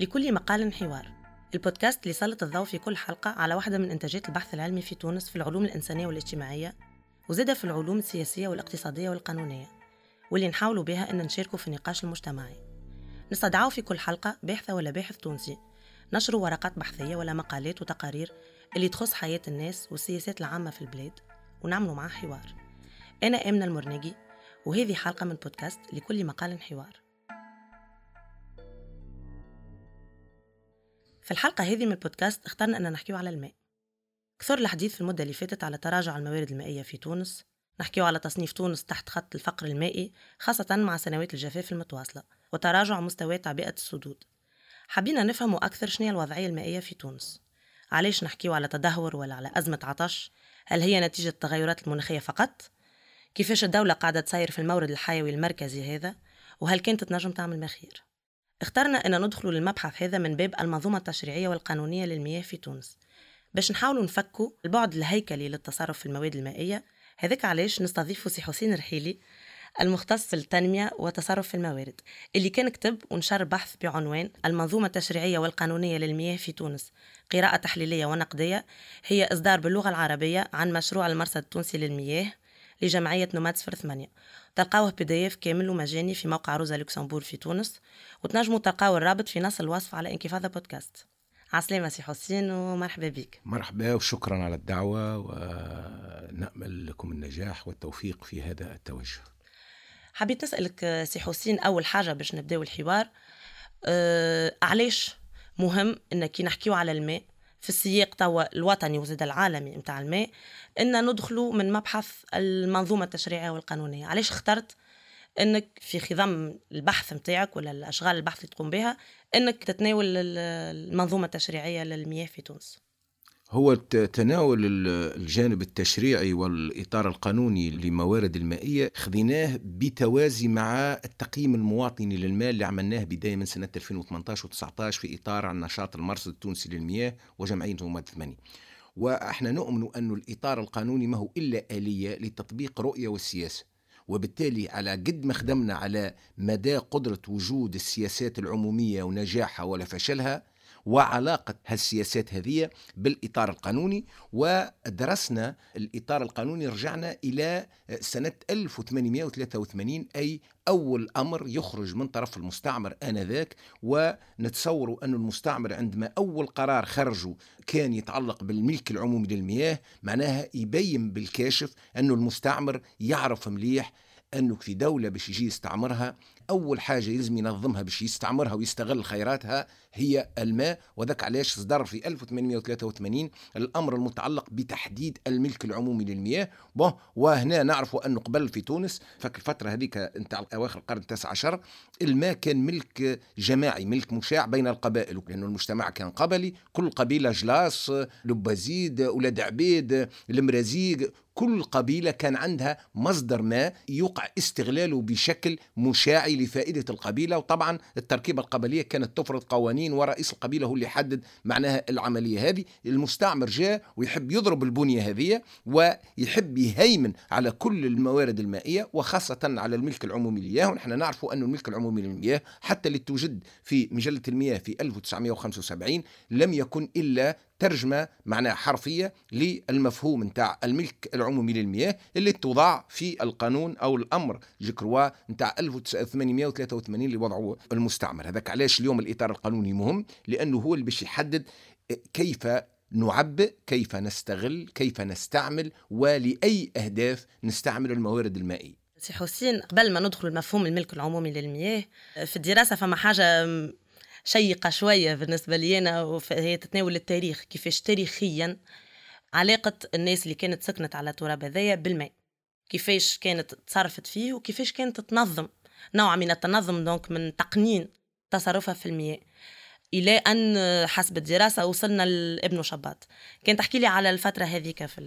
لكل مقال حوار. البودكاست اللي سلط الضوء في كل حلقة على واحدة من إنتاجات البحث العلمي في تونس في العلوم الإنسانية والاجتماعية وزادة في العلوم السياسية والاقتصادية والقانونية واللي نحاولوا بها أن نشاركوا في النقاش المجتمعي. نستدعوا في كل حلقة باحثة ولا باحث تونسي. نشروا ورقات بحثية ولا مقالات وتقارير اللي تخص حياة الناس والسياسات العامة في البلاد ونعملوا معاه حوار. أنا آمنة المرنجي وهذه حلقة من بودكاست لكل مقال حوار. في الحلقة هذه من البودكاست اخترنا أن نحكيو على الماء. كثر الحديث في المدة اللي فاتت على تراجع الموارد المائية في تونس نحكيو على تصنيف تونس تحت خط الفقر المائي خاصة مع سنوات الجفاف المتواصلة وتراجع مستوى تعبئة السدود. حبينا نفهموا أكثر شنو الوضعية المائية في تونس؟ علاش نحكيو على تدهور ولا على أزمة عطش؟ هل هي نتيجة التغيرات المناخية فقط؟ كيفاش الدولة قاعدة تسير في المورد الحيوي المركزي هذا؟ وهل كانت تنجم تعمل ما خير؟ اخترنا أن ندخل للمبحث هذا من باب المنظومة التشريعية والقانونية للمياه في تونس. باش نحاولوا نفكوا البعد الهيكلي للتصرف في المواد المائية هذاك علاش نستضيف سي حسين رحيلي المختص في التنمية وتصرف في الموارد اللي كان كتب ونشر بحث بعنوان المنظومة التشريعية والقانونية للمياه في تونس. قراءة تحليلية ونقدية هي إصدار باللغة العربية عن مشروع المرصد التونسي للمياه لجمعية Nomad صفر ثمانية. تلقاوه PDF كامل ومجاني في موقع روزا لوكسمبورغ في تونس وتنجموا تلقاو الرابط في نص الوصف على انكفاضة بودكاست عسلامة سي حسين ومرحبا بك. مرحبا وشكرا على الدعوة ونأمل لكم النجاح والتوفيق في هذا التوجه. حبيت نسألك سي حسين أول حاجة باش نبداو الحوار. أه علاش مهم ان كي نحكيو على الماء؟ في السياق توا الوطني وزاد العالمي نتاع الماء إن ندخلوا من مبحث المنظومة التشريعية والقانونية. علاش اخترت إنك في خضم البحث نتاعك ولا الأشغال البحث اللي تقوم بها إنك تتناول المنظومة التشريعية للمياه في تونس؟ هو تناول الجانب التشريعي والإطار القانوني لموارد المائية خذيناه بتوازي مع التقييم المواطني للماء اللي عملناه بداية من سنة 2018 و19 في إطار النشاط المرصد التونسي للمياه وجمعية رومات 8 وإحنا نؤمن أن الإطار القانوني ما هو إلا آلية لتطبيق رؤية والسياسة. وبالتالي على قد ما خدمنا على مدى قدرة وجود السياسات العمومية ونجاحها ولا فشلها وعلاقة هالسياسات هذه بالإطار القانوني ودرسنا الإطار القانوني رجعنا إلى سنة 1883 أي أول أمر يخرج من طرف المستعمر آنذاك ونتصور أن المستعمر عندما أول قرار خرجه كان يتعلق بالملك العمومي للمياه معناها يبين بالكاشف أنه المستعمر يعرف مليح أنه في دولة باش يجي يستعمرها أول حاجة يلزم ينظمها باش يستعمرها ويستغل خيراتها هي الماء وذاك علاش صدر في 1883 الأمر المتعلق بتحديد الملك العمومي للمياه. bon وهنا نعرف أنه قبل في تونس فك الفترة هذيك نتاع أواخر القرن التاسع عشر الماء كان ملك جماعي ملك مشاع بين القبائل لأنه المجتمع كان قبلي. كل قبيلة جلاس لبازيد أولاد عبيد المرازيق كل قبيلة كان عندها مصدر ماء يوقع استغلاله بشكل مشاعي لفائدة القبيلة وطبعا التركيبة القبلية كانت تفرض قوانين ورئيس القبيلة هو اللي يحدد معناها العملية هذه. المستعمر جاء ويحب يضرب البنية هذه ويحب يهيمن على كل الموارد المائية وخاصة على الملك العمومي للمياه. ونحن نعرف أن الملك العمومي للمياه حتى اللي توجد في مجلة المياه في 1975 لم يكن إلا ترجمة معناها حرفية للمفهوم نتاع الملك العمومي للمياه اللي توضع في القانون أو الأمر. جكروا نتاع 1883 اللي وضعه المستعمر هذاك علاش اليوم الإطار القانوني مهم؟ لأنه هو اللي باش يحدد كيف نعبئ كيف نستغل كيف نستعمل ولأي أهداف نستعمل الموارد المائية. سي حسين قبل ما ندخل المفهوم الملك العمومي للمياه في الدراسة فما حاجة شيقة شوية بالنسبة لي أنا وهي تتناول التاريخ كيفاش تاريخيا علاقة الناس اللي كانت سكنت على التراب هذايا بالماء. كيفاش كانت تصرفت فيه وكيفاش كانت تنظم نوع من التنظم donc من تقنين تصرفها في المياه. إلى أن حسب الدراسة وصلنا لابن شباط. كان تحكي لي على الفترة هذيك في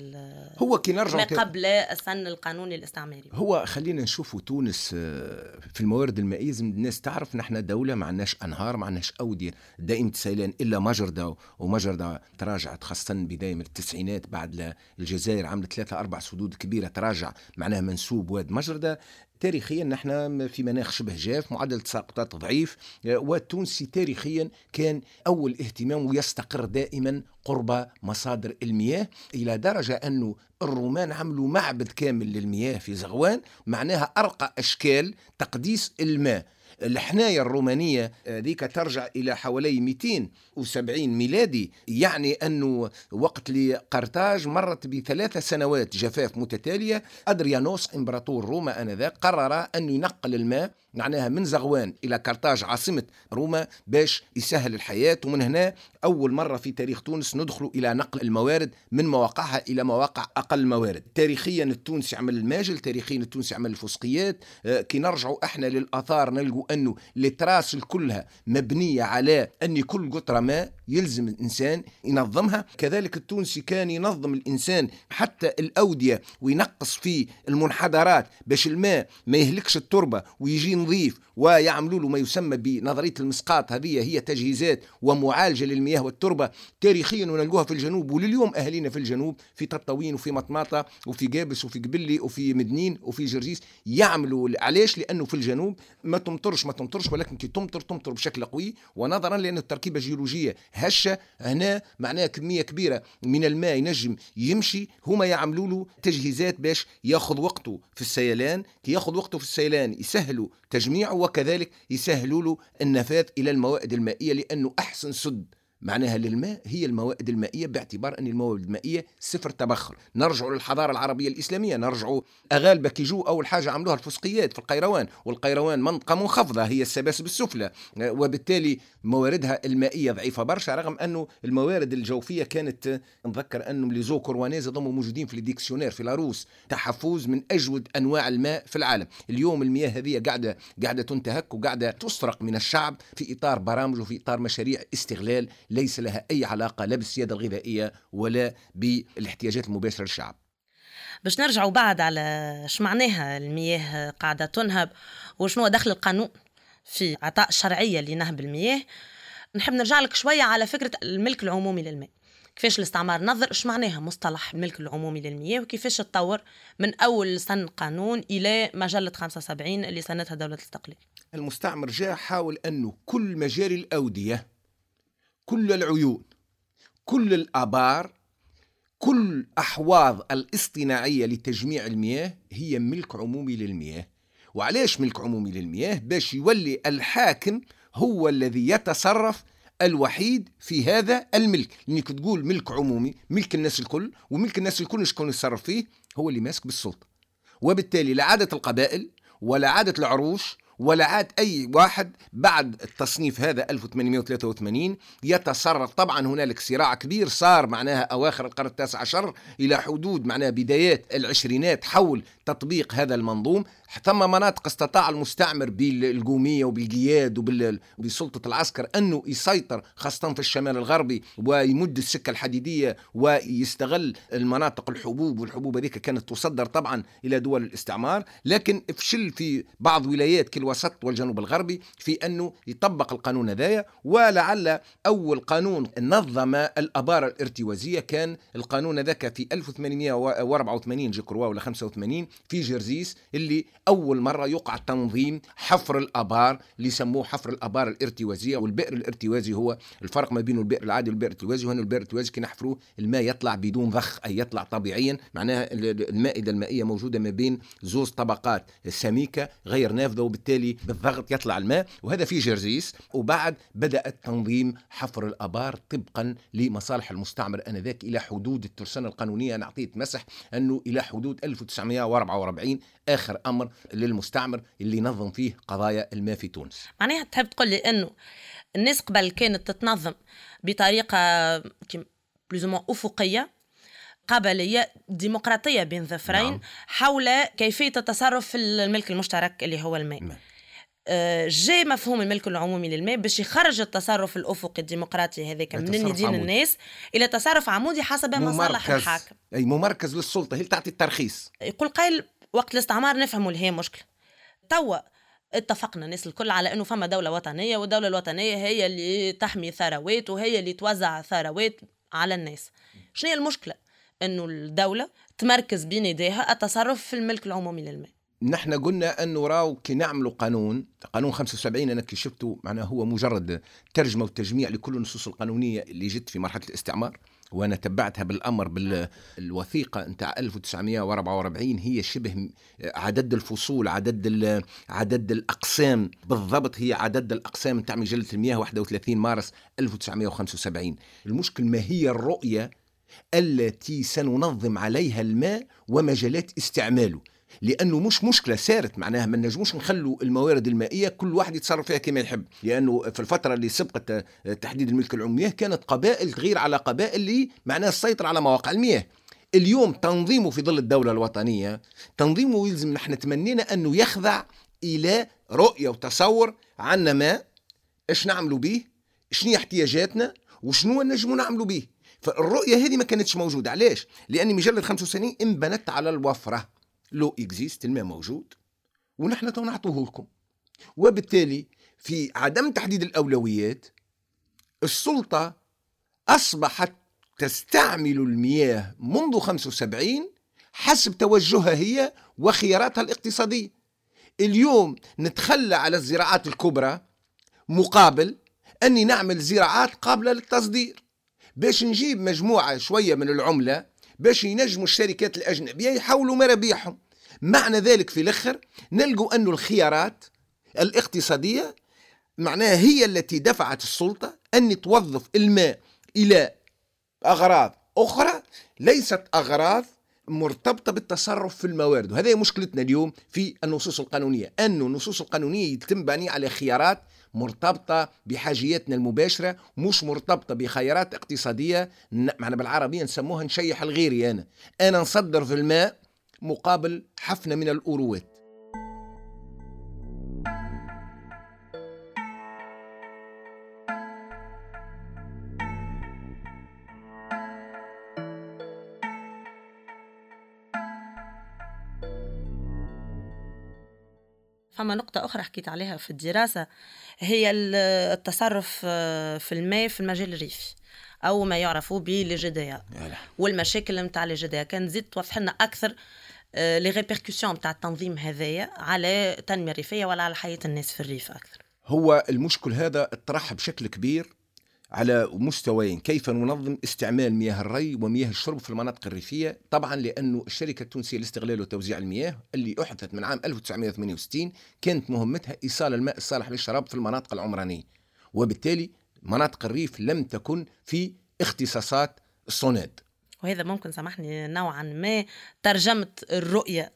هو كي نرجع ما قبل السن القانوني الاستعماري. هو خلينا نشوفوا تونس آه، في الموارد المائية لازم الناس تعرف نحن دولة ما عندناش أنهار ما عندناش أودية دائمه السيلان إلا مجردة ومجردة تراجعت خاصة بداية من التسعينات بعد الجزائر عملت ثلاثة أربع سدود كبيرة تراجع معناها منسوب واد مجردة. تاريخيا نحن في مناخ شبه جاف معدل تساقطات ضعيف والتونسي تاريخيا كان أول اهتمام ويستقر دائما قرب مصادر المياه إلى درجة أنه الرومان عملوا معبد كامل للمياه في زغوان معناها أرقى أشكال تقديس الماء. الحناية الرومانية ذيك ترجع إلى حوالي 270 ميلادي. يعني أنه وقت لقرطاج مرت بثلاث سنوات جفاف متتالية. أدريانوس إمبراطور روما آنذاك قرر أن ينقل الماء معناها من زغوان إلى قرطاج عاصمة روما باش يسهل الحياة. ومن هنا أول مرة في تاريخ تونس ندخل إلى نقل الموارد من مواقعها إلى مواقع أقل موارد تاريخيا التونسي عمل الماجل تاريخيا التونسي عمل الفسقيات. آه، كي نرجعوا إحنا للآثار نلقوا أنه التراس كلها مبنية على أن كل قطرة ماء يلزم الإنسان ينظمها. كذلك التونسي كان ينظم الإنسان حتى الأودية وينقص في المنحدرات باش الماء ما يهلكش التربة ويجي نظيف ويعملوا له ما يسمى بنظرية المسقاط هذه هي تجهيزات ومعالجة للمياه والتربة تاريخيا ونلقوها في الجنوب ولليوم اهالينا في الجنوب في تطاوين وفي مطماطه وفي قابس وفي قبلي وفي مدنين وفي جرجيس. يعملوا علاش؟ لأنه في الجنوب ما تمطرش ما تمطرش ولكن كي تمطر تمطر بشكل قوي. ونظرا لأن التركيبة الجيولوجيه هشة هنا معناها كمية كبيرة من الماء ينجم يمشي. هما يعملوا له تجهيزات باش ياخذ وقته في السيلان. كي ياخذ وقته في السيلان يسهلوا تجميعه وكذلك يسهلوا له النفاذ إلى الموائد المائية لأنه أحسن سد معناها للماء هي الموائد المائية باعتبار أن الموارد المائية صفر تبخر. نرجع للحضارة العربية الإسلامية نرجع أغالبة كيجو أول حاجة عملوها الفسقيات في القيروان والقيروان منطقة منخفضة هي السباسب السفلى وبالتالي مواردها المائية ضعيفة برشا رغم أنه الموارد الجوفية كانت نذكر أنه les eaux kairouanaises هوما موجودين في ال dictionnaire في Larousse تاع حفوز من أجود أنواع الماء في العالم. اليوم المياه هذه قاعدة قاعدة تنتهك وقاعدة تسرق من الشعب في إطار برامج وفي إطار مشاريع استغلال ليس لها أي علاقة لا بالسيادة الغذائية ولا بالاحتياجات المباشرة للشعب. باش نرجعوا بعد على معناها المياه قاعدة تنهب وشنو دخل القانون في عطاء شرعية لنهب المياه نحب نرجع لك شوية على فكرة الملك العمومي للماء. كيفاش الاستعمار نظر إيش معناها مصطلح الملك العمومي للمياه وكيفاش تطور من أول سن قانون إلى مجلة 75 اللي سنتها دولة الاستقلال المستعمر جاء حاول أنه كل مجاري الأودية كل العيون كل الآبار كل أحواض الاصطناعية لتجميع المياه هي ملك عمومي للمياه. وعلاش ملك عمومي للمياه؟ باش يولي الحاكم هو الذي يتصرف الوحيد في هذا الملك. لأنك تقول ملك عمومي ملك الناس الكل وملك الناس الكل شكون يتصرف فيه؟ هو اللي ماسك بالسلطة. وبالتالي لا القبائل ولا عادة العروش ولا عاد أي واحد بعد التصنيف هذا 1883 يتصرف. طبعا هنالك صراع كبير صار معناها أواخر القرن التاسع عشر إلى حدود معناها بدايات العشرينات حول تطبيق هذا المنظوم. ثم مناطق استطاع المستعمر بالقومية وبالقياد وبسلطة العسكر أنه يسيطر خاصة في الشمال الغربي ويمد السكة الحديدية ويستغل المناطق الحبوب والحبوب هذيك كانت تصدر طبعا إلى دول الاستعمار. لكن فشل في بعض ولايات كالوسط والجنوب الغربي في أنه يطبق القانون هذايا ولعل أول قانون نظم الأبار الارتوازية كان القانون ذاك في 1884 je crois ولا 85 في جرجيس اللي أول مرة يقع تنظيم حفر الآبار اللي يسموه حفر الآبار الارتوازية والبئر الارتوازي هو الفرق ما بين البئر العادي والبئر الارتوازي وهنا البئر الارتوازي كي نحفروه الماء يطلع بدون ضخ أي يطلع طبيعيا. معناها المائدة المائية موجودة ما بين زوز طبقات سميكة غير نافذة وبالتالي بالضغط يطلع الماء. وهذا في جرجيس وبعد بدأ تنظيم حفر الآبار طبقا لمصالح المستعمر آنذاك إلى حدود الترسانة القانونية. أنا أعطيت مسح أنه إلى حدود 1944 آخر أمر للمستعمر اللي نظم فيه قضايا الماء في تونس. معناها تحب تقول لي إنه الناس قبل كانت تتنظم بطريقة plus ou moins أفقية قبليه ديمقراطية بين ظفرين نعم. حول كيفية التصرف في الملك المشترك اللي هو الماء. نعم. آه، جاء مفهوم الملك العمومي للماء باش يخرج التصرف الأفقي الديمقراطي هذاك من يدين الناس إلى تصرف عمودي حسب مصالح الحاكم. أي ممركز للسلطة. هي تعطي الترخيص؟ يقول قائل وقت الاستعمار نفهموا اللي هي مشكلة. توا اتفقنا الناس الكل على إنه فما دولة وطنية والدولة الوطنية هي اللي تحمي ثروات وهي اللي توزع ثروات على الناس. شنو هي المشكلة؟ إنه الدولة تمركز بين يديها التصرف في الملك العمومي للماء نحن قلنا إنه راو كي نعملوا قانون قانون 75 أنا كي شفته معناه هو مجرد ترجمة وتجميع لكل النصوص القانونية اللي جت في مرحلة الاستعمار. وأنا تبعتها بالأمر بالوثيقه نتاع 1944 هي شبه عدد الفصول عدد عدد الأقسام. بالضبط هي عدد الأقسام نتاع مجله المياه 31 مارس 1975 المشكل ما هي الرؤية التي سننظم عليها الماء ومجالات استعماله. لأنه مش مشكلة صارت معناها ما نجموش نخلوا الموارد المائية كل واحد يتصرف فيها كما يحب. لأنه في الفترة اللي سبقت تحديد الملك العموميه كانت قبائل تغير على قبائل اللي معناها تسيطر على مواقع المياه. اليوم تنظيمه في ظل الدولة الوطنية تنظيمه يلزم نحن تمنينا أنه يخضع إلى رؤية وتصور عنا ماء إيش نعملوا به شنو احتياجاتنا وشنو نجموا نعملوا به فالرؤية هذه ما كانتش موجودة. علاش؟ لأن مجله 75 انبنت على الوفرة. لو إكزيست الماء موجود ونحن تو نعطوه لكم. وبالتالي في عدم تحديد الأولويات السلطة أصبحت تستعمل المياه منذ 75 حسب توجهها هي وخياراتها الاقتصادية. اليوم نتخلى على الزراعات الكبرى مقابل أني نعمل زراعات قابلة للتصدير. باش نجيب مجموعة شوية من العملة باش ينجموا الشركات الأجنبية يحولوا مرابيحهم. معنى ذلك في الأخر نلقوا أن الخيارات الاقتصادية معناها هي التي دفعت السلطة أن توظف الماء إلى أغراض أخرى ليست أغراض مرتبطة بالتصرف في الموارد. وهذه مشكلتنا اليوم في النصوص القانونية أن النصوص القانونية يتم بني على خيارات مرتبطة بحاجياتنا المباشرة مش مرتبطة بخيارات اقتصادية معنا بالعربية نسموها نشيح الغيري أنا. أنا نصدر في الماء مقابل حفنة من الأوروات فما نقطة أخرى حكيت عليها في الدراسة هي التصرف آه، في الماء في المجال الريفي أو ما يعرف بالجدايا والمشاكل نتاع الجدايا كان زيد توضح لنا أكثر لي ريبركسيون نتاع التنظيم هذايا على التنمية الريفية ولا على حياة الناس في الريف أكثر. هو المشكل هذا اطرح بشكل كبير على مستويين. كيف ننظم استعمال مياه الري ومياه الشرب في المناطق الريفية؟ طبعا لأنه الشركة التونسية لاستغلال وتوزيع المياه اللي أحدثت من عام 1968 كانت مهمتها إيصال الماء الصالح للشراب في المناطق العمرانية. وبالتالي مناطق الريف لم تكن في اختصاصات الصوناد وهذا ممكن سامحني نوعا ما ترجمة الرؤية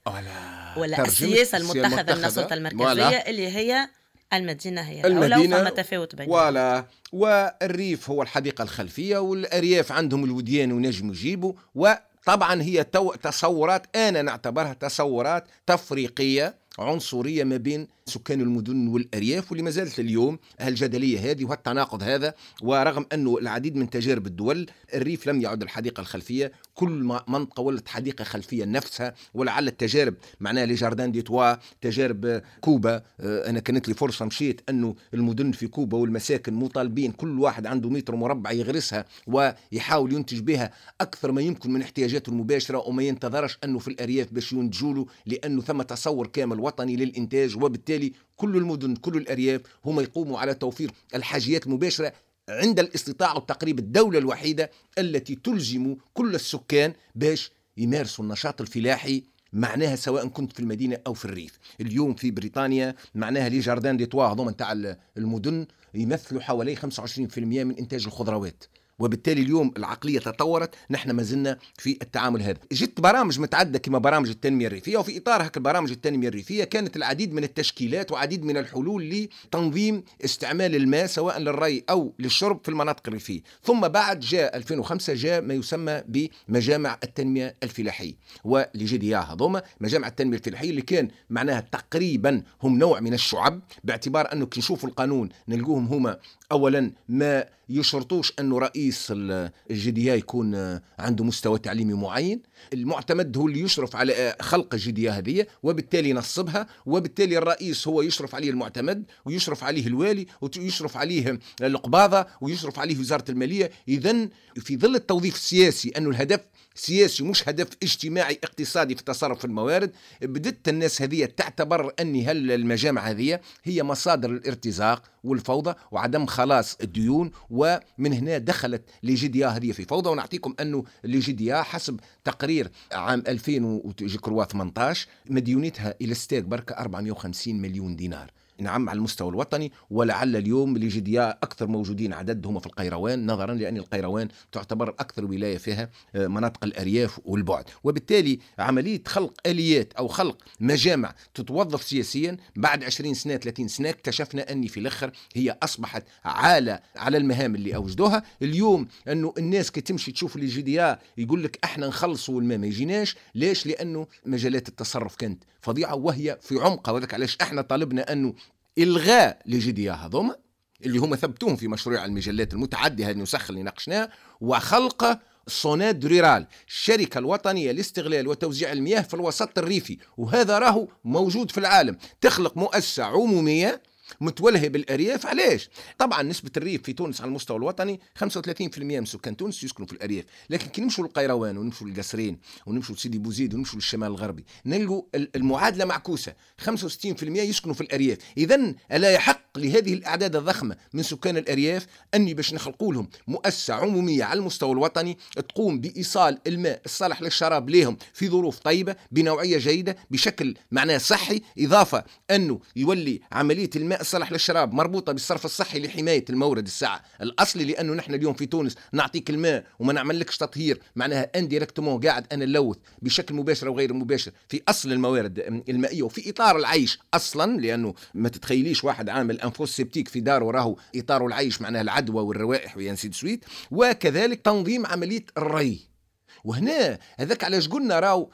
ولا السياسة المتخذة من السلطة المركزية اللي هي المدينة هي المدينة فما تفاوت بينهم. ولا والريف هو الحديقة الخلفية والأرياف عندهم الوديان ونجموا يجيبوا وطبعا هي تصورات أنا نعتبرها تصورات تفريقية عنصرية ما بين سكان المدن والأرياف واللي ما زالت اليوم الجدلية هذه وهالتناقض هذا ورغم أنه العديد من تجارب الدول الريف لم يعد الحديقة الخلفية كل منطقه ولت حديقة خلفية نفسها ولعل التجارب معناها لي جاردان دي توا تجارب كوبا آه، أنا كانت لي فرصة مشيت أنه المدن في كوبا والمساكن مطالبين كل واحد عنده متر مربع يغرسها ويحاول ينتج بها أكثر ما يمكن من احتياجاته المباشرة وما ينتظرش أنه في الأرياف باش ينتجوا له لأنه ثم تصور كامل وطني للإنتاج وبالتالي كل المدن كل الأرياف هم يقوموا على توفير الحاجيات المباشرة عند الاستطاعة والتقريب الدولة الوحيدة التي تلزم كل السكان باش يمارسوا النشاط الفلاحي معناها سواء كنت في المدينة أو في الريف. اليوم في بريطانيا معناها لي جاردان دي توا هذوما نتاع المدن يمثلوا حوالي 25% من إنتاج الخضروات. وبالتالي اليوم العقلية تطورت نحن ما زلنا في التعامل هذا. جت برامج متعددة كما برامج التنمية الريفيه وفي إطار هك البرامج التنمية الريفيه كانت العديد من التشكيلات وعديد من الحلول لتنظيم استعمال الماء سواء للري أو للشرب في المناطق الريفيه ثم بعد جاء 2005 جاء ما يسمى بمجامع التنمية الفلاحية. ولجديا هذوما مجامع التنمية الفلاحية اللي كان معناها تقريبا هم نوع من الشعب باعتبار أنه كي القانون نلقوهم هما اولا ما يشرطوش انه رئيس الجدية يكون عنده مستوى تعليمي معين. المعتمد هو اللي يشرف على خلق الجدية هذه وبالتالي ينصبها وبالتالي الرئيس هو يشرف عليه المعتمد ويشرف عليه الوالي ويشرف عليه القباضة ويشرف عليه وزارة المالية. اذا في ظل التوظيف السياسي انه الهدف سياسي مش هدف اجتماعي اقتصادي في التصرف في الموارد. بدت الناس هذه تعتبر أن المجامع هذه هي مصادر الارتزاق والفوضى وعدم خلاص الديون ومن هنا دخلت les GDA هذه في فوضى. ونعطيكم أنه les GDA حسب تقرير عام 2018 مديونيتها إلى STEG بركة 450 مليون دينار. نعم على المستوى الوطني ولعل اليوم les GDA أكثر موجودين عدد هم في القيروان نظرا لأن القيروان تعتبر أكثر ولاية فيها آه، مناطق الأرياف والبعد. وبالتالي عملية خلق آليات أو خلق مجامع تتوظف سياسيا بعد 20 سنة 30 سنة اكتشفنا أن في الأخر هي أصبحت عالة على المهام اللي أوجدوها. اليوم أنه الناس كي تمشي تشوف اللي جديا يقول لك إحنا نخلصوا والما ما يجيناش ليش؟ لأنه مجالات التصرف كانت فظيعة وهي في عمقها وذلك. علاش إحنا طالبنا أنه إلغاء دي هذوما اللي هم ثبتوهم في مشروع المجلات المتعدده هذه النسخ اللي ناقشناها وخلق SONEDE rurale الشركة الوطنية لاستغلال وتوزيع المياه في الوسط الريفي. وهذا راهو موجود في العالم. تخلق مؤسسة عمومية متولهه بالأرياف علاش؟ طبعا نسبة الريف في تونس على المستوى الوطني 35% من سكان تونس يسكنوا في الأرياف، لكن كي نمشوا للقيروان ونمشوا للقصرين ونمشوا لسيدي بوزيد ونمشوا للشمال الغربي، نلقوا المعادلة معكوسة، 65% يسكنوا في الأرياف، اذا ألا يحق لهذه الأعداد الضخمة من سكان الأرياف أني باش نخلقوا لهم مؤسسة عمومية على المستوى الوطني تقوم بإيصال الماء الصالح للشراب لهم في ظروف طيبة بنوعية جيدة بشكل معناه صحي إضافة أنه يولي عملية الماء الصالح للشراب مربوطة بالصرف الصحي لحماية المورد الساعة. الأصلي لأنه نحن اليوم في تونس. نعطيك الماء وما نعملكش تطهير. معناها indirectement قاعد أنا نلوث بشكل مباشر أو غير مباشر في أصل الموارد المائية وفي إطار العيش أصلا لأنه ما تتخيليش واحد عامل une fosse septique في داره راهو إطار العيش معناها العدوى والروائح et ainsi de suite. وكذلك تنظيم عملية الري. وهنا هذاك علاش قلنا راهو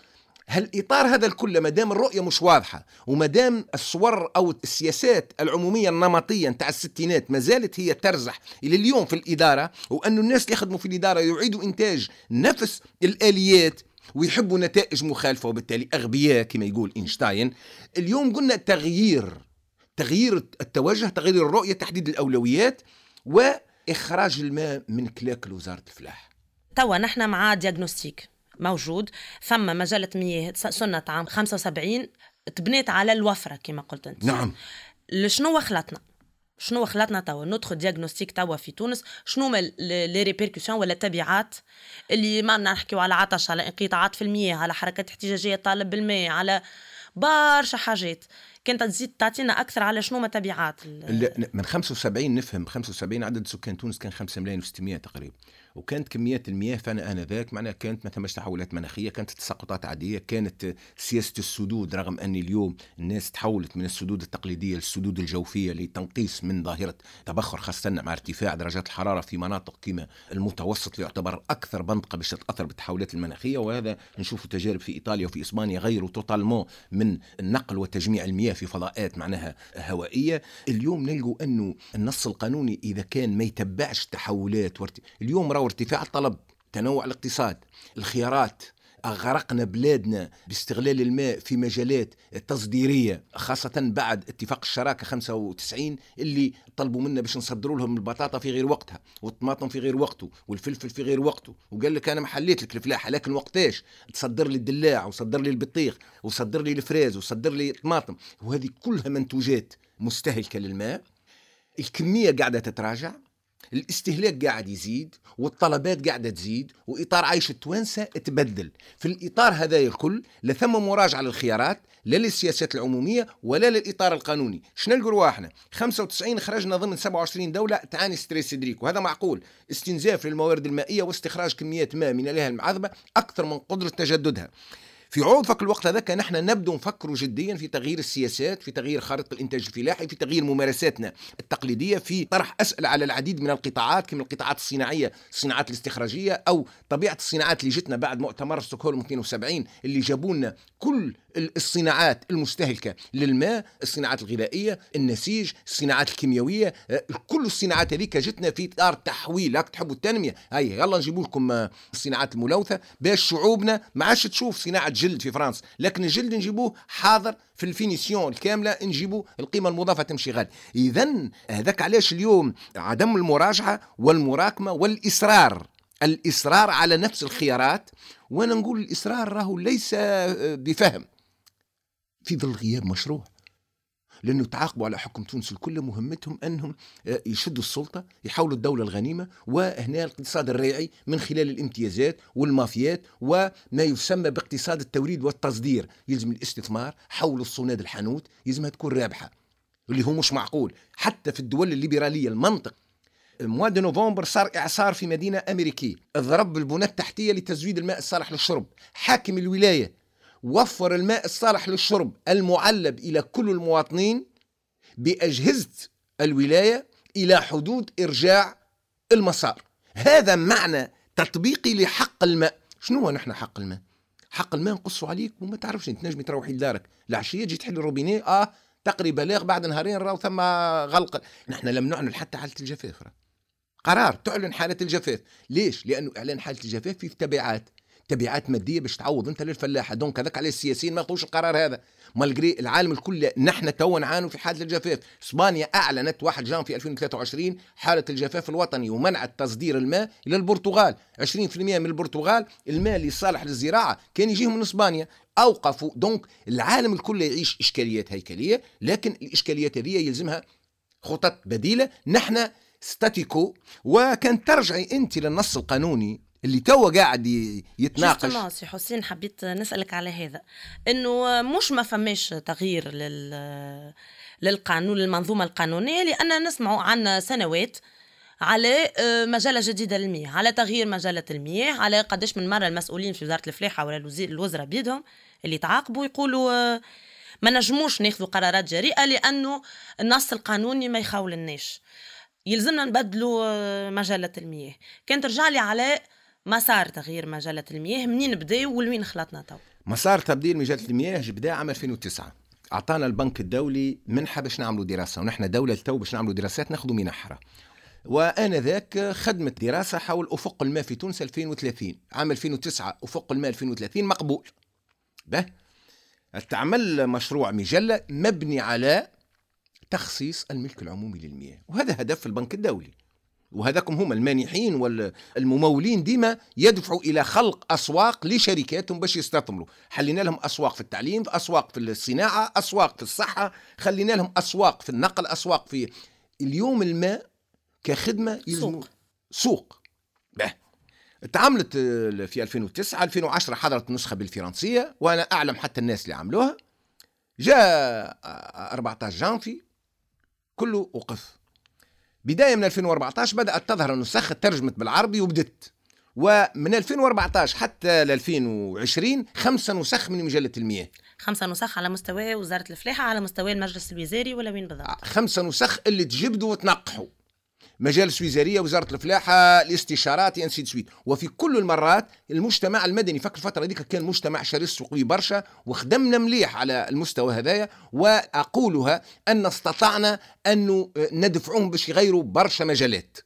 هالإطار هذا الكل ما دام الرؤية مش واضحة وما دام الصور أو السياسات العمومية النمطية نتاع الستينات ما زالت هي ترزح إلى اليوم في الإدارة وانه الناس اللي يخدموا في الإدارة يعيدوا إنتاج نفس الآليات ويحبوا نتائج مخالفة وبالتالي أغبياء كما يقول إينشتاين. اليوم قلنا تغيير تغيير التوجه تغيير الرؤية تحديد الأولويات وإخراج الماء من كلاكل وزاره الفلاح. توا نحن مع diagnostic. موجود. ثم مجلة مياه سنة عام 75 تبنيت على الوفرة كما قلت أنت. نعم. شنو خلطنا شنو خلطنا توا؟ ندخل diagnostic توا في تونس. شنو les répercussions ولا التبعات اللي ما نحكيو على عطش على انقطاعات في المياه على حركات احتجاجية طالب بالماء على برشا حاجات. كانت تزيد تعطينا أكثر على شنو ما تبعات من 75 نفهم 75 عدد سكان تونس كان 5 ملايين و600 تقريبا. وكانت كميات المياه فانا آنذاك معناها كانت ما ثماش تحولات مناخية كانت تساقطات عادية كانت سياسة السدود رغم اني اليوم الناس تحولت من السدود التقليدية للسدود الجوفية لتنقيس من ظاهرة تبخر خاصة مع ارتفاع درجات الحرارة في مناطق كما المتوسط يعتبر أكثر منطقه باش تتأثر بالتحولات المناخية وهذا نشوف تجارب في إيطاليا وفي إسبانيا غيروا totalement من النقل وتجميع المياه في فضاءات معناها هوائية. اليوم نلقوا أنه النص القانوني إذا كان ما يتبعش تحولات اليوم راهو ارتفاع الطلب تنوع الاقتصاد الخيارات. أغرقنا بلادنا باستغلال الماء في مجالات تصديرية خاصة بعد اتفاق الشراكة 95 اللي طلبوا منا باش نصدروا لهم البطاطا في غير وقتها والطماطم في غير وقته والفلفل في غير وقته. وقال لك أنا ما حليت لك الفلاحة لكن وقتاش؟ تصدر لي الدلاع وصدر لي البطيخ وصدر لي الفراز وصدر لي الطماطم. وهذه كلها منتوجات مستهلكة للماء. الكمية قاعدة تتراجع. الاستهلاك قاعد يزيد والطلبات قاعدة تزيد وإطار عيش التوانسه تبدل. في الإطار هذا الكل لا ثم مراجعة للخيارات لا للسياسات العمومية ولا للإطار القانوني. شنو نقولوا إحنا؟ 95 خرجنا ضمن 27 دولة تعاني stress hydrique وهذا معقول. استنزاف للموارد المائية واستخراج كميات ماء من المياه العذبة أكثر من قدرة تجددها. في عوض الوقت هذاك نحن نبدو نفكر جديا في تغيير السياسات في تغيير خارطة الإنتاج الفلاحي في تغيير ممارساتنا التقليدية في طرح أسئلة على العديد من القطاعات كما القطاعات الصناعية الصناعات الاستخراجية أو طبيعة الصناعات اللي جتنا بعد مؤتمر ستوكهولم 72 اللي جابوا لنا كل الصناعات المستهلكة للماء الصناعات الغذائية النسيج الصناعات الكيميائية آه، كل الصناعات هذيك جتنا في إطار تحويل. هاك تحبوا التنمية؟ هاي يلا نجيبوا لكم آه، الصناعات الملوثة باش شعوبنا ما عادش تشوف صناعة جلد في فرنسا. لكن الجلد نجيبوه حاضر في ال finition الكاملة نجيبوا القيمة المضافة تمشي غالي. اذا هذاك علاش اليوم عدم المراجعة والمراكمة والإصرار. الإصرار على نفس الخيارات وأنا نقول الإصرار راهو ليس آه، بفهم. في ظل غياب مشروع. لأنه تعاقبوا على حكم تونس الكل مهمتهم أنهم آه، يشدوا السلطة يحولوا الدولة الغنيمة وهنا الاقتصاد الريعي من خلال الامتيازات والمافيات وما يسمى باقتصاد التوريد والتصدير. يلزم الاستثمار حول الصناد الحانوت يلزمها تكون رابحة اللي هو مش معقول. حتى في الدول الليبرالية المنطق موا دي نوفمبر صار إعصار في مدينة أمريكية. ضرب البنى التحتية لتزويد الماء الصالح للشرب. حاكم الولاية وفر الماء الصالح للشرب المعلب إلى كل المواطنين بأجهزة الولاية إلى حدود إرجاع المسار. هذا معنى تطبيقي لحق الماء. شنو هو نحن حق الماء؟ حق الماء نقصوا عليك وما تعرفش أنت نجم تروحي لدارك العشيه تجي تحل الروبينيه آه تقري بلاغ بعد نهارين راهو ثم غلق. نحن لم نعلن حتى حالة الجفاف قرار تعلن حالة الجفاف. ليش؟ لأنه إعلان حالة الجفاف فيه تبعات. تبعات مادية باش تعوض. انت للفلاحه donc هذاك على السياسيين ما ياخذوش القرار هذا. malgré العالم الكل نحن تو نعانوا في حالة الجفاف. إسبانيا أعلنت 1 جانفي 2023 حالة الجفاف الوطني ومنعت تصدير الماء إلى البرتغال. 20% من البرتغال الماء اللي صالح للزراعة كان يجيهم من إسبانيا. أوقفوا. donc العالم الكل يعيش إشكاليات هيكلية لكن الإشكاليات هذه يلزمها خطط بديلة. نحن statu quo وكان ترجعي أنت للنص القانوني اللي توا قاعد يتناقش. سي حسين حبيت نسألك على هذا إنه مش ما فماش تغيير لل للقانون للمنظومة القانونية لأن نسمعوا عن سنوات على آه، مجلة جديدة للمياه على تغيير مجلة المياه على قداش من مرة المسؤولين في وزارة الفلاحة ولا الوزراء بيدهم اللي تعاقبوا يقولوا آه، ما نجموش ناخذوا قرارات جريئة لأنه النص القانوني ما يخولناش يلزمنا نبدلوا آه، مجلة المياه. كان ترجع لي على مسار تغيير مجلة المياه منين بدا ولوين خلطنا تو؟ مسار تبديل مجلة المياه بدا عام 2009 أعطانا البنك الدولي منحة باش نعملوا دراسة ونحن دولة تو باش نعملوا دراسات ناخذوا منحها وآنذاك خدمت دراسة حول أفق الماء في تونس 2030 عام 2009 أفق الماء 2030 مقبول. به؟ تعمل مشروع مجلة مبني على تخصيص الملك العمومي للمياه وهذا هدف البنك الدولي. وهذاكم هم المانحين والممولين ديما يدفعوا إلى خلق أسواق لشركاتهم باش يستثمروا. حلينا لهم أسواق في التعليم أسواق في الصناعة أسواق في الصحة خلينا لهم أسواق في النقل أسواق في اليوم الماء كخدمة سوق. سوق. به. تعاملت في 2009 2010 حضرت نسخة بالفرنسية وأنا أعلم حتى الناس اللي عملوها. جاء 14 جانفي كله وقف. بداية من 2014 بدأت تظهر النسخ ترجمت بالعربي وبدت. ومن 2014 حتى ل 2020 خمسة نسخ من مجلة المياه. خمسة نسخ على مستوى وزارة الفلاحة على مستوى المجلس الوزاري ولا وين بالضبط؟ خمسة نسخ اللي تجبدوا وتنقحوا. مجالس وزاريه وزارة الفلاحة الاستشارات انسي سويت وفي كل المرات المجتمع المدني فكر الفترة هذيك كان مجتمع شرس وقوي برشا وخدمنا مليح على المستوى هذايا وأقولها أن استطعنا أن ندفعهم باش يغيروا برشا مجالات.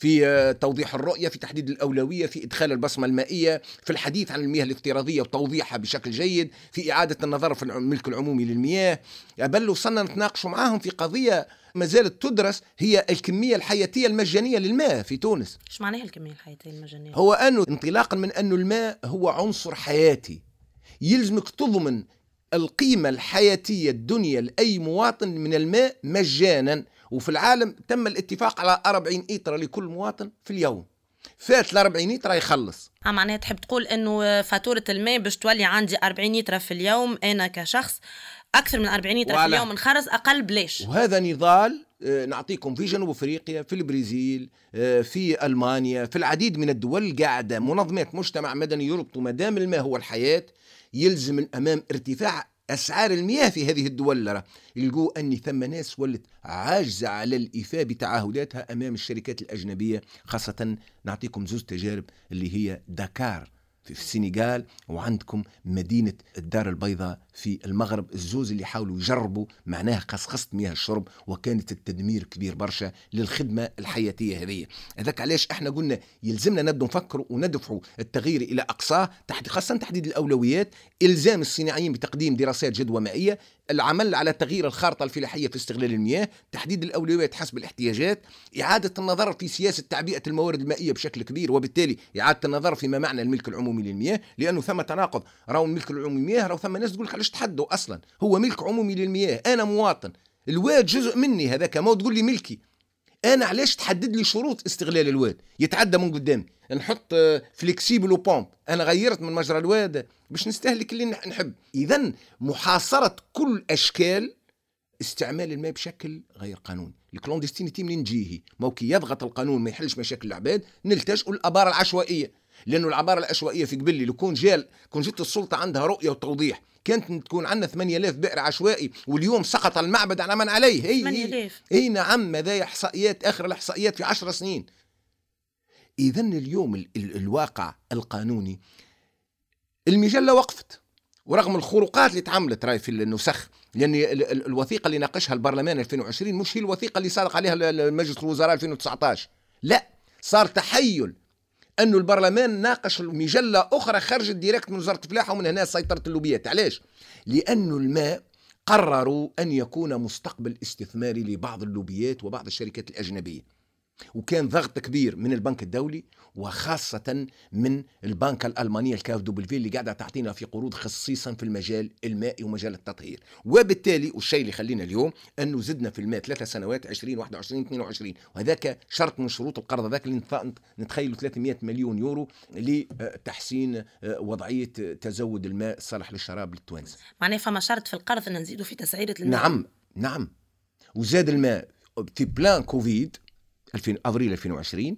في آه، توضيح الرؤية في تحديد الأولوية في إدخال البصمة المائية في الحديث عن المياه الافتراضية وتوضيحها بشكل جيد في إعادة النظر في الملك العمومي للمياه. بل وصلنا نتناقش معاهم في قضية ما زالت تدرس هي الكمية الحياتية المجانية للماء في تونس. إيش معناها الكمية الحياتية المجانية؟ هو أنه انطلاقا من أنه الماء هو عنصر حياتي يلزمك تضمن القيمة الحياتية الدنيا لأي مواطن من الماء مجانا. وفي العالم تم الاتفاق على 40 إيتر لكل مواطن في اليوم. فات ال 40 لتر يخلص. آه معناها تحب تقول إنه فاتورة الماء باش تولي عندي 40 لتر في اليوم أنا كشخص أكثر من 40 لتر في اليوم نخرز أقل بلاش وهذا نضال آه، نعطيكم في جنوب افريقيا في البرازيل آه، في ألمانيا في العديد من الدول قاعدة منظمات مجتمع مدني يربطوا ما دام الماء هو الحياة يلزم أمام ارتفاع أسعار المياه في هذه الدول يلقوا أن ثم ناس ولت عاجزة على الإيفاء بتعهداتها أمام الشركات الأجنبية خاصة نعطيكم زوز تجارب اللي هي دكار في السنغال وعندكم مدينة الدار البيضاء في المغرب. الزوز اللي حاولوا يجربوا معناها قصقصة مياه الشرب وكانت التدمير كبير برشا للخدمة الحياتية هذه. هذاك علاش إحنا قلنا يلزمنا نبدو نفكروا وندفعوا التغيير إلى أقصاه تحت خاصة تحديد الأولويات إلزام الصناعيين بتقديم دراسات جدوى مائية العمل على تغيير الخارطة الفلاحية في استغلال المياه تحديد الأولويات حسب الاحتياجات إعادة النظر في سياسة تعبئة الموارد المائية بشكل كبير وبالتالي إعادة النظر فيما معنى الملك العمومي للمياه لأنه ثم تناقض. راهو الملك العمومي للمياه راهو ثم ناس تقول لك علاش تحدوا أصلا؟ هو ملك عمومي للمياه أنا مواطن. الواد جزء مني هذاك ما تقول لي ملكي. أنا علاش تحدد لي شروط استغلال الواد؟ يتعدى من قدامي. نحط flexible و pompe أنا غيرت من مجرى الواد باش نستهلك اللي نحب. اذا محاصرة كل أشكال استعمال الماء بشكل غير قانوني. ال clandestinité منين تجيه؟ موكي يضغط القانون ما يحلش مشاكل العباد نلتجئوا للأبار العشوائية. لأنه العبارة العشوائية في قبلي لو كون جال كون جت السلطة عندها رؤية وتوضيح كانت تكون عندنا 8000 بئر عشوائي واليوم سقط المعبد على من عليه. هي 8000 إي نعم ماذا إحصائيات آخر الإحصائيات في 10 سنين. اذا اليوم ال ال الواقع القانوني المجلة وقفت ورغم الخروقات اللي تعملت رأي في النسخ لأن الوثيقة اللي ناقشها البرلمان 2020 مش هي الوثيقة اللي صادق عليها مجلس الوزراء 2019 لا صار تحيل أنه البرلمان ناقش مجلة أخرى خرجت directe من وزارة الفلاحة ومن هنا سيطرة اللوبيات. علاش؟ لأنه الماء قرروا أن يكون مستقبل استثماري لبعض اللوبيات وبعض الشركات الأجنبية. وكان ضغط كبير من البنك الدولي وخاصة من البنك الألمانية الكاف دوبلفي اللي قاعدة تعطينا في قروض خصيصا في المجال المائي ومجال التطهير. وبالتالي والشيء اللي خلينا اليوم أنه زدنا في الماء ثلاثة سنوات 20 21 22 وهذاك شرط من شروط القرض ذاك اللي نتخيلوا 300 مليون يورو لتحسين آه، وضعية تزود الماء الصالح للشراب للتوانسة. معناها فما شرط في القرض أن نزيدوا في تسعيرة الماء نعم نعم. وزاد الماء في plein كوفيد 2000 أفريل 2020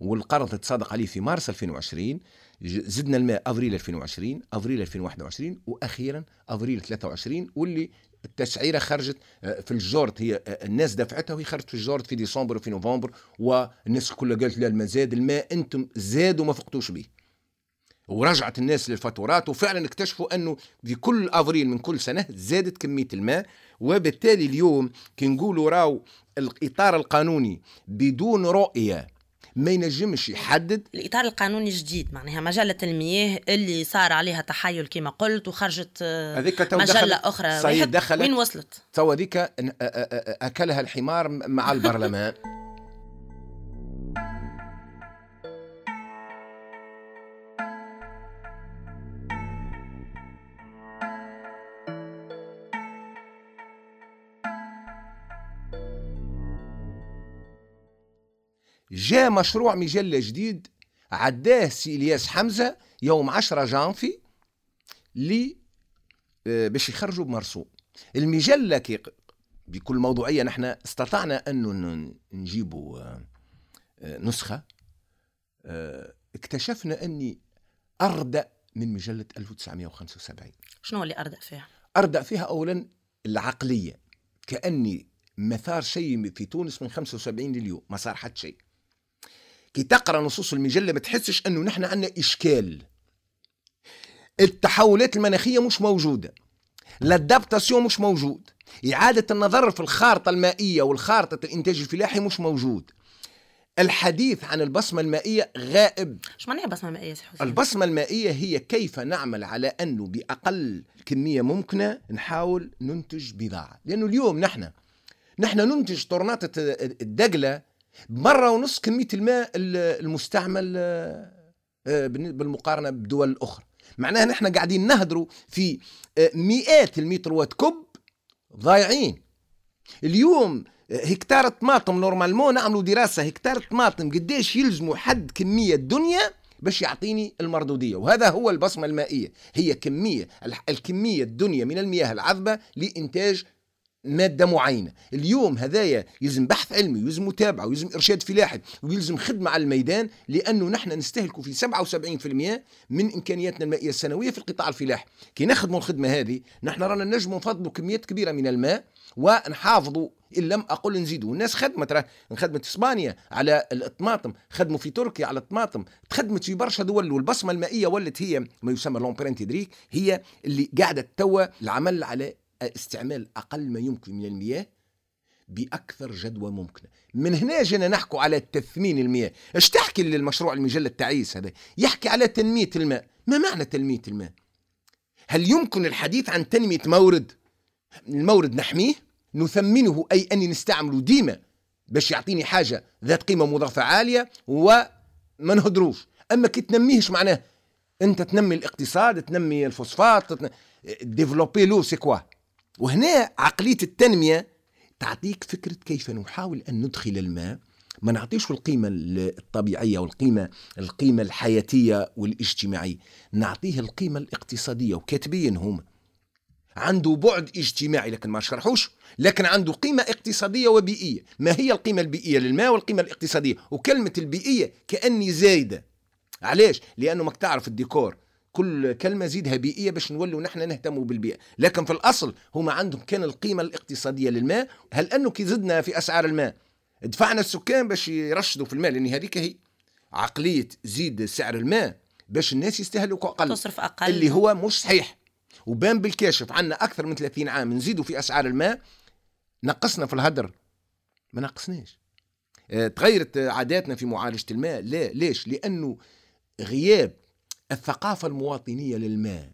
والقرض تصادق عليه في مارس 2020 زدنا الماء أفريل 2020 أفريل 2021 وأخيرا أفريل 23 واللي التسعيرة خرجت آه، في الجورد هي آه، الناس دفعتها وهي خرجت في الجورد في ديسمبر وفي نوفمبر والناس كلها قالت لا الماء زاد الماء أنتم زادوا ما فقتوش به ورجعت الناس للفاتورات وفعلا اكتشفوا أنه في كل أفريل من كل سنة زادت كمية الماء وبالتالي اليوم كي نقولوا راو الإطار القانوني بدون رؤية ما ينجمش يحدد. الإطار القانوني جديد معناها مجلة المياه اللي صار عليها تحايل كما قلت وخرجت هذيك مجلة أخرى. صحيح دخلت. وين وصلت؟ تو هذيك أكلها الحمار مع البرلمان. جاء مشروع مجلة جديد عداه سي إلياس حمزة يوم 10 جانفي لي آه، باش يخرجوا بمرسوم. المجلة كي بكل موضوعية نحن استطعنا أن نجيبوا آه، آه، نسخة. اكتشفنا أني أردأ من مجلة 1975 شنو اللي أردأ فيها؟ أردأ فيها أولا العقلية كأني مثار شيء في تونس من 75 لليوم ما صار حتى شيء. كي تقرأ نصوص المجلة ما تحسش أنه نحن عندنا إشكال. التحولات المناخية مش موجودة. الادابتاسيون مش موجود. إعادة النظر في الخارطة المائية والخارطة الإنتاج الفلاحي مش موجود. الحديث عن البصمة المائية غائب. شو معناها بصمة مائية البصمة المائية هي كيف نعمل على أنه بأقل كمية ممكنة نحاول ننتج بضاعة. لأنه اليوم نحن نحن ننتج طرناطة الدقلة مرة ونص كمية الماء المستعمل آه، آه، بالمقارنة بدول أخرى معناها نحن قاعدين نهدروا في آه، مئات المتروات كب ضايعين. اليوم هكتار طماطم نورمالمون نعملوا دراسة هكتار طماطم قديش يلزموا حد كمية الدنيا باش يعطيني المردودية. وهذا هو البصمة المائية. هي كمية الكمية الدنيا من المياه العذبة لإنتاج مادة معينة. اليوم هذايا يلزم بحث علمي ويلزم متابعة ويلزم إرشاد فلاحي ويلزم خدمة على الميدان لأنه نحن نستهلك في 77% من إمكانياتنا المائية السنوية في القطاع الفلاحي. كي نخدموا الخدمة هذه نحن رانا نجم نفضلوا كميات كبيرة من الماء ونحافظوا إن لم أقل نزيدوا. الناس خدمت راه خدمت إسبانيا على الطماطم خدموا في تركيا على الطماطم تخدمت في برشا دول والبصمة المائية ولت هي ما يسمى هيدريك هي اللي قاعدة توا العمل على استعمال أقل ما يمكن من المياه بأكثر جدوى ممكنة. من هنا جينا نحكوا على تثمين المياه. إيش تحكي للمشروع المجلة التعيس هذا؟ يحكي على تنمية الماء. ما معنى تنمية الماء؟ هل يمكن الحديث عن تنمية مورد؟ المورد نحميه؟ نثمنه أي أني نستعمله ديما باش يعطيني حاجة ذات قيمة مضافة عالية وما نهدروش. أما كي تنميهش معناه أنت تنمي الاقتصاد تنمي الفوسفات développer l'eau c'est quoi وهنا عقلية التنمية تعطيك فكرة كيف نحاول أن ندخل الماء. ما نعطيش القيمة الطبيعية والقيمة القيمة الحياتية والاجتماعية نعطيه القيمة الاقتصادية وكاتبين هم. عنده بعد اجتماعي لكن ما شرحوش لكن عنده قيمة اقتصادية وبيئية. ما هي القيمة البيئية للماء والقيمة الاقتصادية؟ وكلمة البيئية كأني زايدة. علاش؟ لأنه ما تعرف الديكور. كل كلمة زيدها بيئيه باش نولوا نحن نهتموا بالبيئة. لكن في الأصل هما عندهم كان القيمة الاقتصادية للماء. هل أنه كي زدنا في أسعار الماء دفعنا السكان باش يرشدوا في الماء؟ لأن هذيك هي عقلية زيد سعر الماء باش الناس يستهلكوا أقل. تصرف أقل. اللي هو مش صحيح. وبان بالكاشف عندنا أكثر من 30 عام نزيدوا في أسعار الماء نقصنا في الهدر. ما نقصناش. آه تغيرت عاداتنا في معالجة الماء. لا ليش؟ لأنه غياب الثقافة المواطنية للماء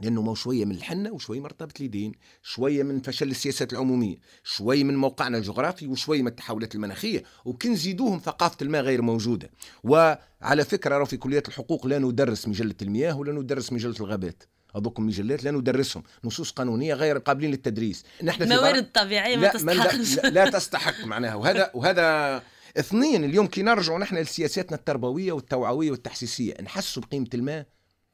لأنه ما شوية من الحنة وشوية مرتبة اليدين شوية من فشل السياسات العمومية شوية من موقعنا الجغرافي وشوية من التحولات المناخية وكن نزيدوهم ثقافة الماء غير موجودة. وعلى فكرة في كليات الحقوق لا ندرس مجلة المياه ولا ندرس مجلة الغابات. هذوك مجلات لا ندرسهم. نصوص قانونية غير قابلين للتدريس. نحن موارد طبيعيه ما تستحقش. لا, لا تستحق معناها. وهذا وهذا اثنين اليوم كي نرجعوا نحن لسياساتنا التربوية والتوعوية والتحسيسية نحسوا بقيمة الماء.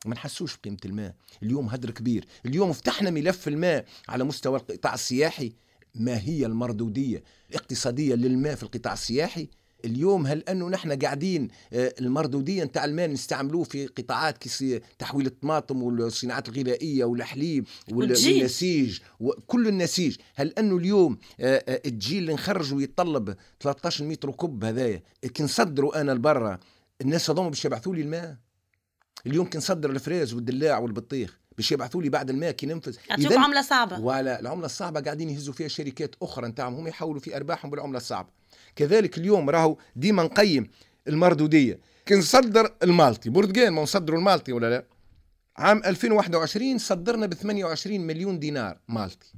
ما نحسوش بقيمة الماء. اليوم هدر كبير. اليوم فتحنا ملف الماء على مستوى القطاع السياحي. ما هي المردودية الاقتصاديه للماء في القطاع السياحي؟ اليوم هل أنه نحن قاعدين آه، المردوديه نتاع الماء نستعملوه في قطاعات كي تحويل الطماطم والصناعات الغذائية والحليب والنسيج وكل النسيج. هل أنه اليوم آه، آه، الجيل اللي نخرجه يتطلب 13 متر كوب هذايا كي نصدروا أنا لبرا الناس هذوما باش يبعثوا لي الماء؟ اليوم كي نصدر ال fraise والدلاع والبطيخ باش يبعثوا لي بعد الماء كي ننفذ. يعطيكم عملة صعبة. ولا العملة الصعبة قاعدين يهزوا فيها شركات أخرى نتاعهم هم يحولوا في أرباحهم بالعملة الصعبة. كذلك اليوم راهو ديما نقيم المردودية. كي نصدر المالطي. برتقال ما نصدروا المالطي ولا لا؟ عام 2021 صدرنا ب 28 مليون دينار مالطي.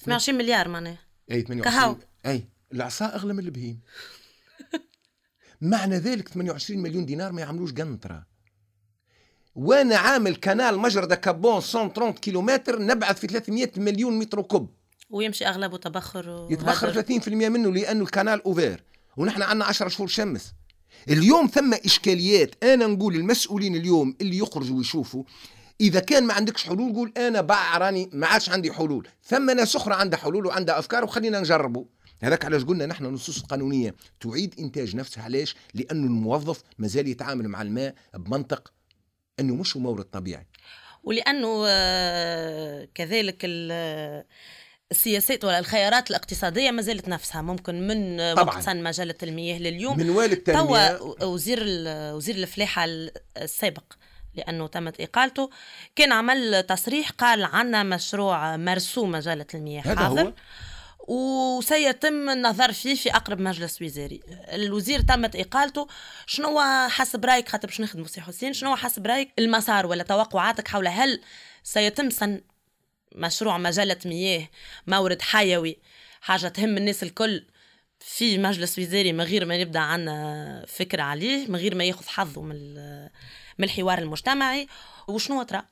28 مليار معناها. أي 28 كهو أي العصا أغلى من البهيم. معنى ذلك 28 مليون دينار ما يعملوش قنطرة. وأنا عامل كنال مجرى كابون 130 كيلومتر نبعث في 300 مليون متر كوب. ويمشي اغلبه تبخر و... يتبخر 30% منه لأنه الكنال أوفير. ونحن عندنا 10 شهور شمس. اليوم ثم إشكاليات. أنا نقول المسؤولين اليوم اللي يخرجوا ويشوفوا إذا كان ما عندكش حلول قول أنا باع راني ما عادش عندي حلول. ثم ناس أخرى عندها حلول وعندها أفكار وخلينا نجربوا هذاك علاش قلنا نحن النصوص القانونيه تعيد إنتاج نفسها. علاش لأنه الموظف مازال يتعامل مع الماء بمنطق أنه مش مورد طبيعي. ولأنه آه، كذلك السياسات ولا الخيارات الاقتصادية ما زالت نفسها. ممكن من طبعا. وقت مجله المياه لليوم. من والد توا وزير وزير الفلاحة السابق لأنه تمت إقالته كان عمل تصريح قال عنا مشروع مرسوم مجله المياه حاضر. هو. وسيتم النظر فيه في أقرب مجلس وزاري. الوزير تمت إقالته شنو حسب رأيك؟ خاطر باش نخدموا سي حسين شنو حسب رأيك؟ المسار ولا توقعاتك حول هل سيتم سن مشروع مجله مياه مورد حيوي حاجة تهم الناس الكل. في مجلس وزاري من غير ما نبدأ عنا فكرة عليه من غير ما ياخذ حظه من من الحوار المجتمعي. وشنو ترى؟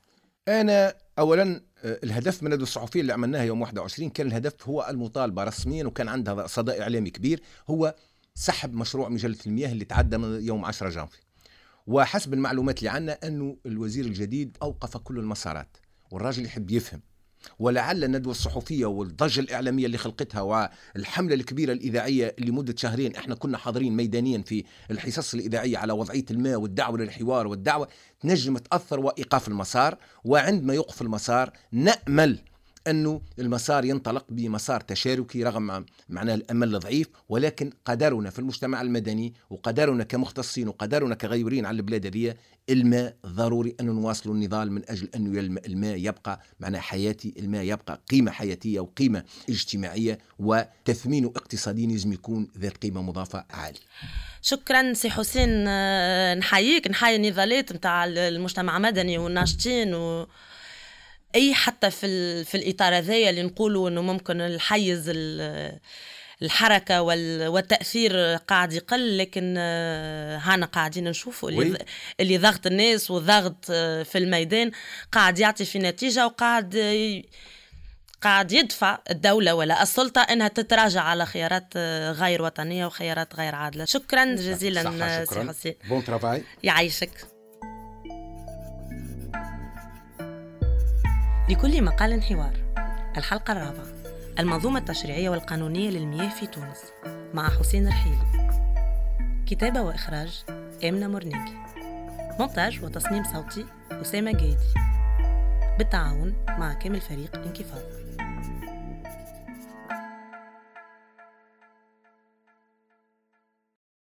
أنا اولا آه، الهدف من الصحفيه اللي عملناها يوم 21 كان الهدف هو المطالبة رسميا وكان عندها صدى إعلامي كبير هو سحب مشروع مجلة المياه اللي تعدى من يوم 10 جانفي. وحسب المعلومات اللي عندنا أنه الوزير الجديد أوقف كل المسارات والراجل يحب يفهم. ولعل الندوة الصحفية والضجة الإعلامية اللي خلقتها والحملة الكبيرة الإذاعية لمدة شهرين إحنا كنا حاضرين ميدانيا في الحصص الإذاعية على وضعية الماء والدعوة للحوار والدعوة تنجم تأثر وإيقاف المسار وعندما يوقف المسار نأمل أنه المسار ينطلق بمسار تشاركي رغم معناه الأمل الضعيف ولكن قدرنا في المجتمع المدني وقدرنا كمختصين وقدرنا كغيورين على البلاد هذه الماء ضروري أن نواصل النضال من أجل أن الماء يبقى معناه حياتي الماء يبقى قيمة حياتية وقيمة اجتماعية وتثمين اقتصادي لازم يكون ذات قيمة مضافة عالية. شكرا سي حسين آه، نحييك نحيي النضالات نتاع المجتمع المدني والناشطين و... أي حتى في في الإطار هذايا اللي نقولوا إنه ممكن الحيز الحركة والتأثير قاعد يقل لكن آه، هانا قاعدين نشوفوا اللي, اللي ضغط الناس وضغط آه، في الميدان قاعد يعطي في نتيجة وقاعد قاعد يدفع الدولة ولا السلطة أنها تتراجع على خيارات آه، غير وطنية وخيارات غير عادلة. شكرا جزيلا سي حسين. bon travail يعيشك. لكل مقال حوار. الحلقة الرابعة. المنظومة التشريعية والقانونية للمياه في تونس مع حسين رحيلي كتابة وإخراج آمنة مرنيكي مونتاج وتصميم صوتي أسامة جيدي. بالتعاون مع كامل فريق انكفاض.